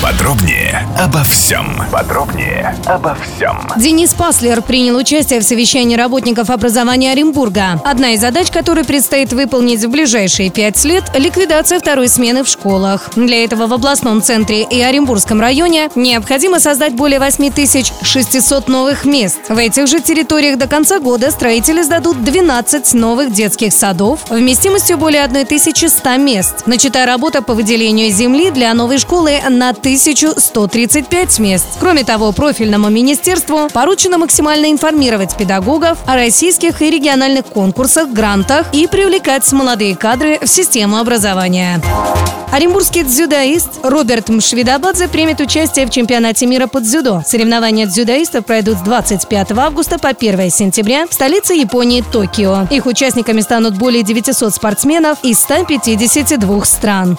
Подробнее обо всем. Подробнее обо всем. Денис Паслер принял участие в совещании работников образования Оренбурга. Одна из задач, которую предстоит выполнить в ближайшие пять лет – ликвидация второй смены в школах. Для этого в областном центре и Оренбургском районе необходимо создать более 8600 новых мест. В этих же территориях до конца года строители сдадут 12 новых детских садов вместимостью более 1100 мест. Начата работа по выделению земли для новой школы на 1135 мест. Кроме того, профильному министерству поручено максимально информировать педагогов о российских и региональных конкурсах, грантах и привлекать молодые кадры в систему образования. Оренбургский дзюдоист Роберт Мшвидобадзе примет участие в чемпионате мира по дзюдо. Соревнования дзюдоистов пройдут с 25 августа по 1 сентября в столице Японии Токио. Их участниками станут более 900 спортсменов из 152 стран.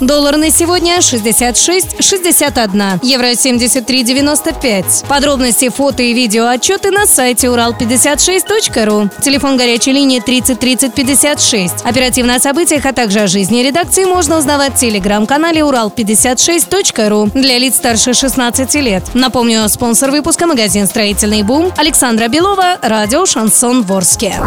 Доллар на сегодня 66,61. Евро 73,95. Подробности, фото и видео отчеты на сайте урал56.ру. Телефон горячей линии 30 30 56. Оперативно о событиях, а также о жизни редакции можно узнавать в телеграм-канале урал56.ру для лиц старше 16 лет. Напомню, спонсор выпуска магазин «Строительный бум» Александра Белова, радио «Шансон Ворске».